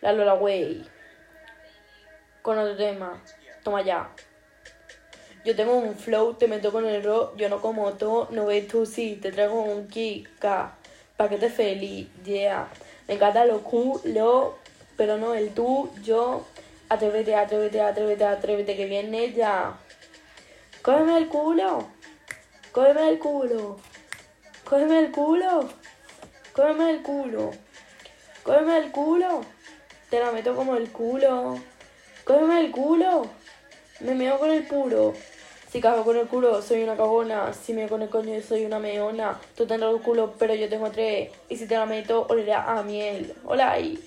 La Lola Way. Con otro tema. Toma ya. Yo tengo un flow, te meto con el rock, yo no como todo, no ves tú sí, te traigo un kika, pa' que te feliz, yeah. Me encanta lo culo, pero no el tú, yo, atrévete, atrévete, atrévete, atrévete, que viene ya. Cógeme el culo, cógeme el culo, cógeme el culo, cógeme el culo, cógeme el culo, te la meto como el culo, cógeme el culo, me meo con el puro. Si cago con el culo, soy una cagona. Si me con el coño, soy una meona. Tú tendrás el culo, pero yo tengo tres. Y si te la meto, olerá a miel. Hola ahí.